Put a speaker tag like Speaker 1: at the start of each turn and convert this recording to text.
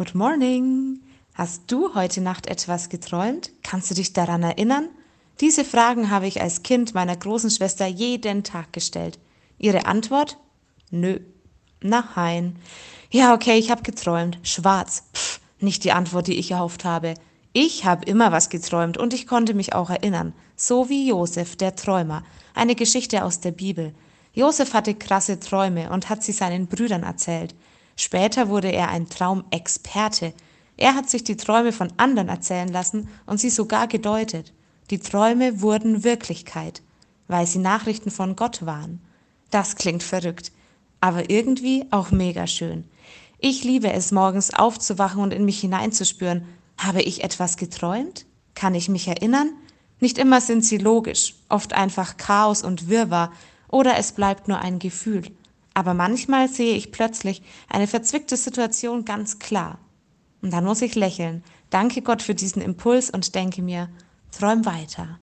Speaker 1: Good morning. Hast du heute Nacht etwas geträumt? Kannst du dich daran erinnern? Diese Fragen habe ich als Kind meiner großen Schwester jeden Tag gestellt. Ihre Antwort? Nö. Nein. Ja, okay, ich habe geträumt. Schwarz. Pff, nicht die Antwort, die ich erhofft habe. Ich habe immer was geträumt und ich konnte mich auch erinnern. So wie Josef, der Träumer. Eine Geschichte aus der Bibel. Josef hatte krasse Träume und hat sie seinen Brüdern erzählt. Später wurde er ein Traumexperte. Er hat sich die Träume von anderen erzählen lassen und sie sogar gedeutet. Die Träume wurden Wirklichkeit, weil sie Nachrichten von Gott waren. Das klingt verrückt, aber irgendwie auch mega schön. Ich liebe es, morgens aufzuwachen und in mich hineinzuspüren. Habe ich etwas geträumt? Kann ich mich erinnern? Nicht immer sind sie logisch, oft einfach Chaos und Wirrwarr, oder es bleibt nur ein Gefühl. Aber manchmal sehe ich plötzlich eine verzwickte Situation ganz klar. Und dann muss ich lächeln, danke Gott für diesen Impuls und denke mir, träum weiter.